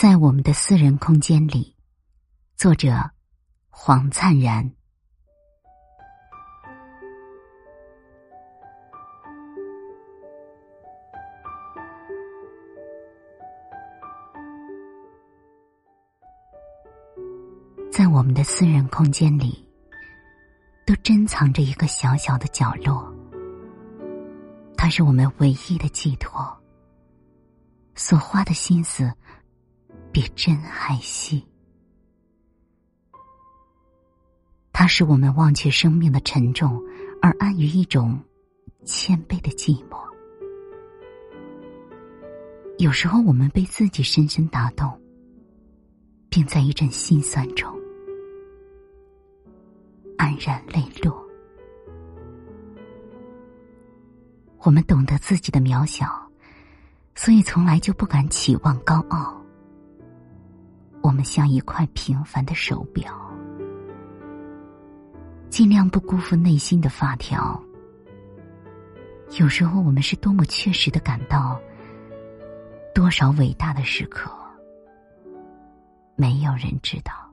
在我们的私人空间里，作者黄灿然。在我们的私人空间里，都珍藏着一个小小的角落，它是我们唯一的寄托。所花的心思。比真还细，它使我们忘却生命的沉重，而安于一种谦卑的寂寞。有时候，我们被自己深深打动，并在一阵心酸中黯然泪落。我们懂得自己的渺小，所以从来就不敢期望高傲。我们像一块平凡的手表，尽量不辜负内心的发条。有时候，我们是多么确实的感到，多少伟大的时刻，没有人知道。